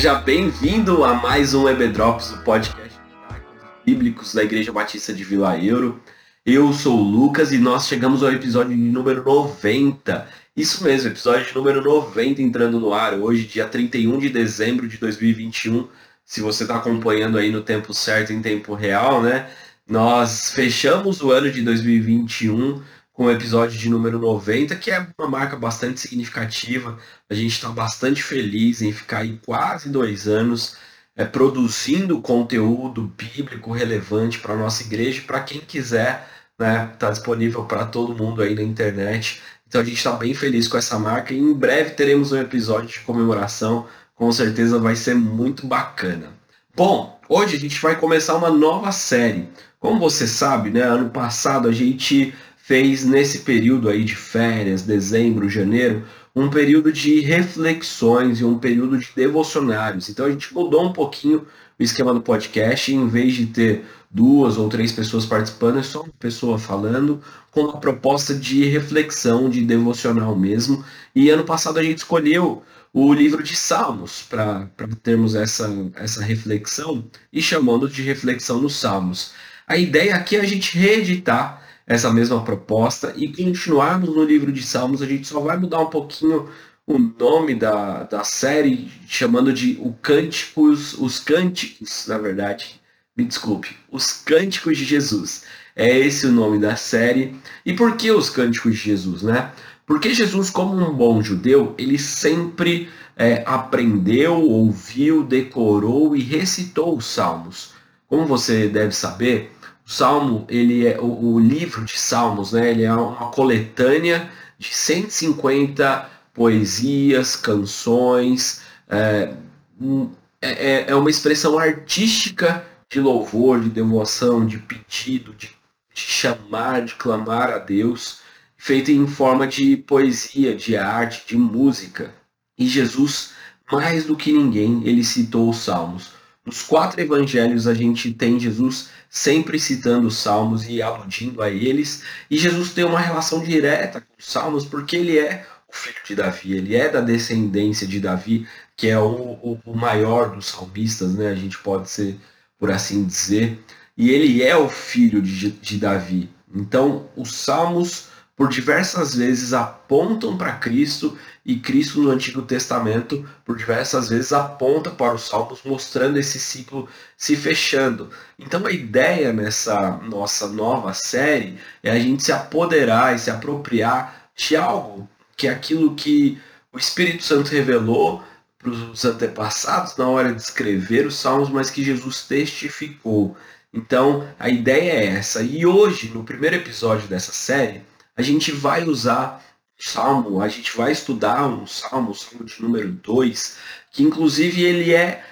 Seja bem-vindo a mais um Ebedrops, o podcast bíblicos da Igreja Batista de Vila Euro. Eu sou o Lucas e nós chegamos ao episódio número 90. Isso mesmo, episódio número 90 entrando no ar hoje, dia 31 de dezembro de 2021. Se você está acompanhando aí no tempo certo, em tempo real, né? Nós fechamos o ano de 2021 com o episódio de número 90, que é uma marca bastante significativa. A gente está bastante feliz em ficar aí quase dois anos é, produzindo conteúdo bíblico relevante para a nossa igreja. Para quem quiser, né, tá disponível para todo mundo aí na internet. Então a gente está bem feliz com essa marca e em breve teremos um episódio de comemoração. Com certeza vai ser muito bacana. Bom, hoje a gente vai começar uma nova série. Como você sabe, né, ano passado a gente fez nesse período aí de férias, dezembro, janeiro, um período de reflexões e um período de devocionários. Então a gente mudou um pouquinho o esquema do podcast, em vez de ter duas ou três pessoas participando, é só uma pessoa falando, com uma proposta de reflexão, de devocional mesmo. E ano passado a gente escolheu o livro de Salmos para termos essa, essa reflexão e chamando de reflexão nos Salmos. A ideia aqui é a gente reeditar essa mesma proposta e continuarmos no livro de Salmos, a gente só vai mudar um pouquinho o nome da, da série, chamando de o Cânticos, os Cânticos, na verdade, me desculpe, os Cânticos de Jesus. É esse o nome da série. E por que os Cânticos de Jesus, né? Porque Jesus, como um bom judeu, ele sempre é, aprendeu, ouviu, decorou e recitou os salmos. Como você deve saber, Salmo, ele é o, o, livro de Salmos, né? Ele é uma coletânea de 150 poesias, canções, é, é, é uma expressão artística de louvor, de devoção, de pedido, de, de chamar, de clamar a Deus, feita em forma de poesia, de arte, de música. E Jesus, mais do que ninguém, ele citou os Salmos. Nos quatro evangelhos a gente tem Jesus sempre citando os salmos e aludindo a eles. E Jesus tem uma relação direta com os salmos porque ele é o filho de Davi, ele é da descendência de Davi, que é o, o, maior dos salmistas, né? A gente pode ser por assim dizer. E ele é o filho de, de Davi. Então, os salmos por diversas vezes apontam para Cristo e Cristo no Antigo Testamento por diversas vezes aponta para os Salmos mostrando esse ciclo se fechando. Então a ideia nessa nossa nova série é a gente se apoderar e se apropriar de algo que é aquilo que o Espírito Santo revelou para os antepassados na hora de escrever os Salmos, mas que Jesus testificou. Então a ideia é essa. E hoje, no primeiro episódio dessa série, a gente vai usar o salmo, a gente vai estudar um salmo, o salmo de número 2, que inclusive ele é,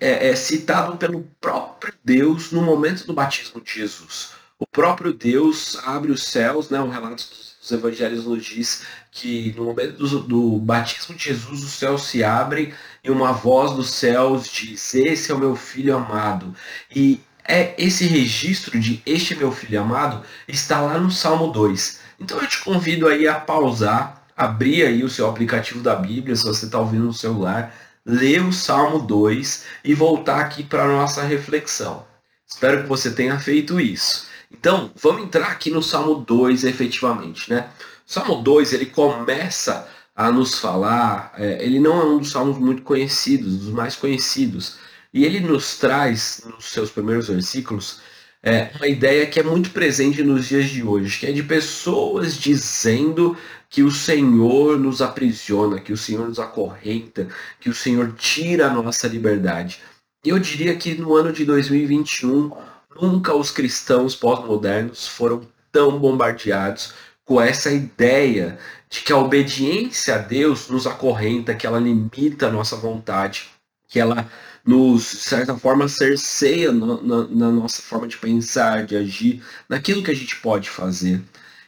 é, é citado pelo próprio Deus no momento do batismo de Jesus. O próprio Deus abre os céus, né? O relato dos evangelhos nos diz que no momento do, do, batismo de Jesus os céus se abrem e uma voz dos céus diz: Esse é o meu filho amado. E é esse registro de este é meu filho amado está lá no Salmo 2. Então eu te convido aí a pausar, abrir aí o seu aplicativo da Bíblia, se você está ouvindo no celular, ler o Salmo 2 e voltar aqui para a nossa reflexão. Espero que você tenha feito isso. Então, vamos entrar aqui no Salmo 2 efetivamente, né? O Salmo 2, ele começa a nos falar, é, ele não é um dos salmos muito conhecidos, dos mais conhecidos, e ele nos traz, nos seus primeiros versículos, é uma ideia que é muito presente nos dias de hoje, que é de pessoas dizendo que o Senhor nos aprisiona, que o Senhor nos acorrenta, que o Senhor tira a nossa liberdade. Eu diria que no ano de 2021, nunca os cristãos pós-modernos foram tão bombardeados com essa ideia de que a obediência a Deus nos acorrenta, que ela limita a nossa vontade, que ela nos, de certa forma, cerceia na, na, na nossa forma de pensar, de agir, naquilo que a gente pode fazer.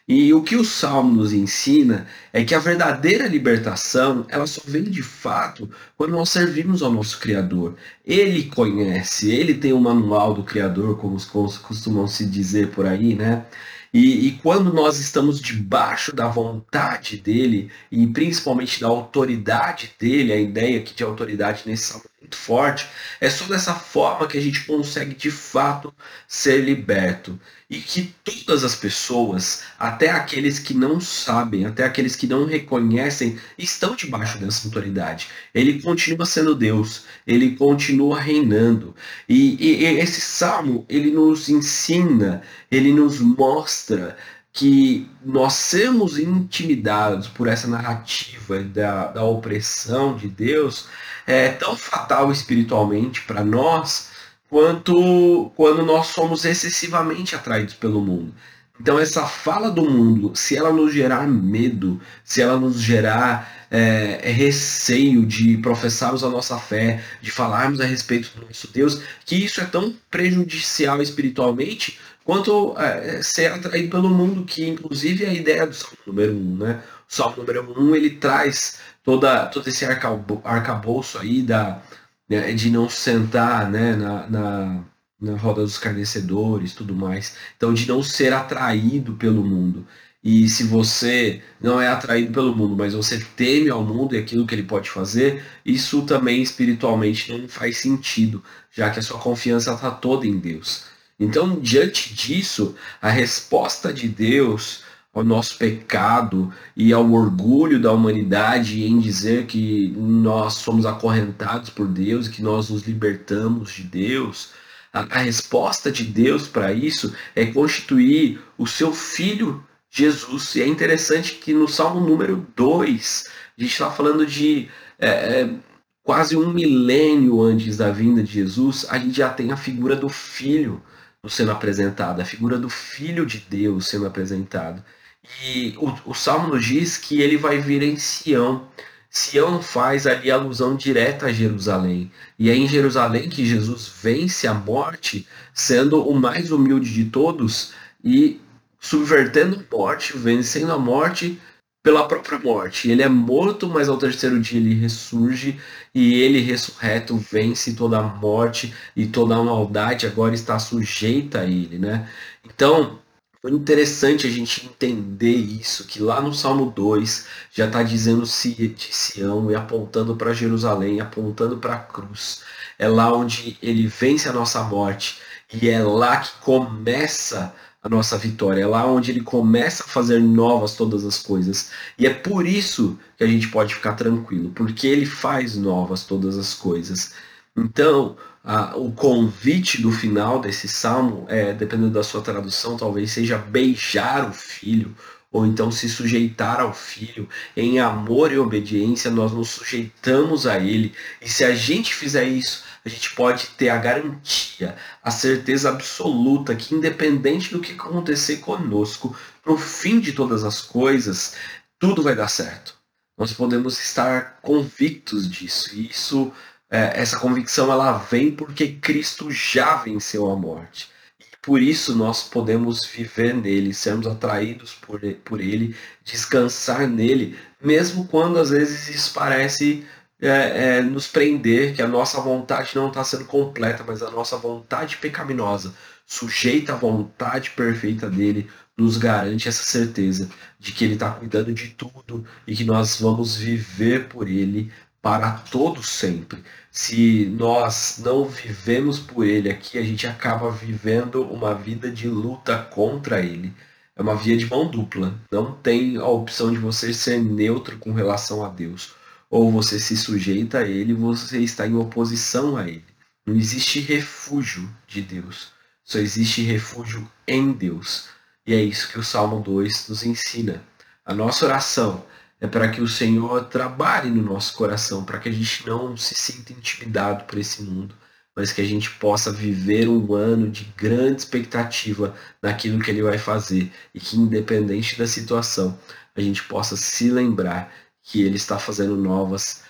E o que o Salmo nos ensina é que a verdadeira libertação, ela só vem de fato quando nós servimos ao nosso Criador. Ele conhece, ele tem o um manual do Criador, como costumam se dizer por aí, né? E, e, quando nós estamos debaixo da vontade dele, e principalmente da autoridade dele, a ideia aqui de autoridade nesse salmo muito forte, é só dessa forma que a gente consegue de fato ser liberto. E que todas as pessoas, até aqueles que não sabem, até aqueles que não reconhecem, estão debaixo dessa autoridade. Ele continua sendo Deus, ele continua reinando. E, e, e esse salmo, ele nos ensina, ele nos mostra que nós sermos intimidados por essa narrativa da, da opressão de Deus é tão fatal espiritualmente para nós quanto quando nós somos excessivamente atraídos pelo mundo. Então essa fala do mundo, se ela nos gerar medo, se ela nos gerar é, receio de professarmos a nossa fé, de falarmos a respeito do nosso Deus, que isso é tão prejudicial espiritualmente quanto é, ser atraído pelo mundo, que inclusive é a ideia do Salmo número 1, um, né? O Salmo número 1, um, ele traz toda, todo esse arcabouço aí da, né, de não sentar né, na, na, na roda dos carnecedores tudo mais. Então, de não ser atraído pelo mundo. E se você não é atraído pelo mundo, mas você teme ao mundo e aquilo que ele pode fazer, isso também espiritualmente não faz sentido, já que a sua confiança está toda em Deus. Então, diante disso, a resposta de Deus ao nosso pecado e ao orgulho da humanidade em dizer que nós somos acorrentados por Deus, que nós nos libertamos de Deus, a resposta de Deus para isso é constituir o seu filho Jesus. E é interessante que no Salmo número 2, a gente está falando de é, é, quase um milênio antes da vinda de Jesus, a gente já tem a figura do filho sendo apresentado, a figura do Filho de Deus sendo apresentado. E o, o Salmo nos diz que ele vai vir em Sião. Sião faz ali alusão direta a Jerusalém. E é em Jerusalém que Jesus vence a morte, sendo o mais humilde de todos e subvertendo a morte, vencendo a morte pela própria morte. Ele é morto, mas ao terceiro dia ele ressurge e ele ressurreto vence toda a morte e toda a maldade agora está sujeita a ele, né? Então, foi interessante a gente entender isso, que lá no Salmo 2 já está dizendo de Sião e apontando para Jerusalém, apontando para a cruz. É lá onde ele vence a nossa morte e é lá que começa a nossa vitória. É lá onde ele começa a fazer novas todas as coisas. E é por isso que a gente pode ficar tranquilo, porque ele faz novas todas as coisas. Então, a, o convite do final desse salmo, é, dependendo da sua tradução, talvez seja beijar o filho, ou então se sujeitar ao filho. Em amor e obediência, nós nos sujeitamos a ele. E se a gente fizer isso, a gente pode ter a garantia, a certeza absoluta que, independente do que acontecer conosco, no fim de todas as coisas, tudo vai dar certo. Nós podemos estar convictos disso. E isso, é, essa convicção, ela vem porque Cristo já venceu a morte. E por isso nós podemos viver nele, sermos atraídos por, por ele, descansar nele, mesmo quando às vezes isso parece é, é, nos prender que a nossa vontade não está sendo completa, mas a nossa vontade pecaminosa, sujeita à vontade perfeita dele, nos garante essa certeza de que ele está cuidando de tudo e que nós vamos viver por ele para todo sempre. Se nós não vivemos por ele aqui, a gente acaba vivendo uma vida de luta contra ele. É uma via de mão dupla. Não tem a opção de você ser neutro com relação a Deus ou você se sujeita a ele, você está em oposição a ele. Não existe refúgio de Deus, só existe refúgio em Deus. E é isso que o Salmo 2 nos ensina. A nossa oração é para que o Senhor trabalhe no nosso coração, para que a gente não se sinta intimidado por esse mundo, mas que a gente possa viver um ano de grande expectativa naquilo que ele vai fazer e que, independente da situação, a gente possa se lembrar que ele está fazendo novas,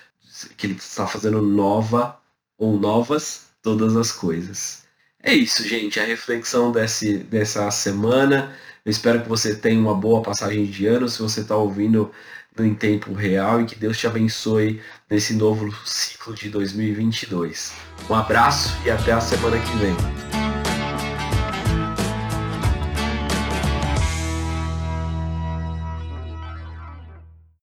que ele está fazendo nova ou novas todas as coisas. É isso, gente, a reflexão desse, dessa semana. Eu espero que você tenha uma boa passagem de ano, se você está ouvindo em tempo real e que Deus te abençoe nesse novo ciclo de 2022. Um abraço e até a semana que vem.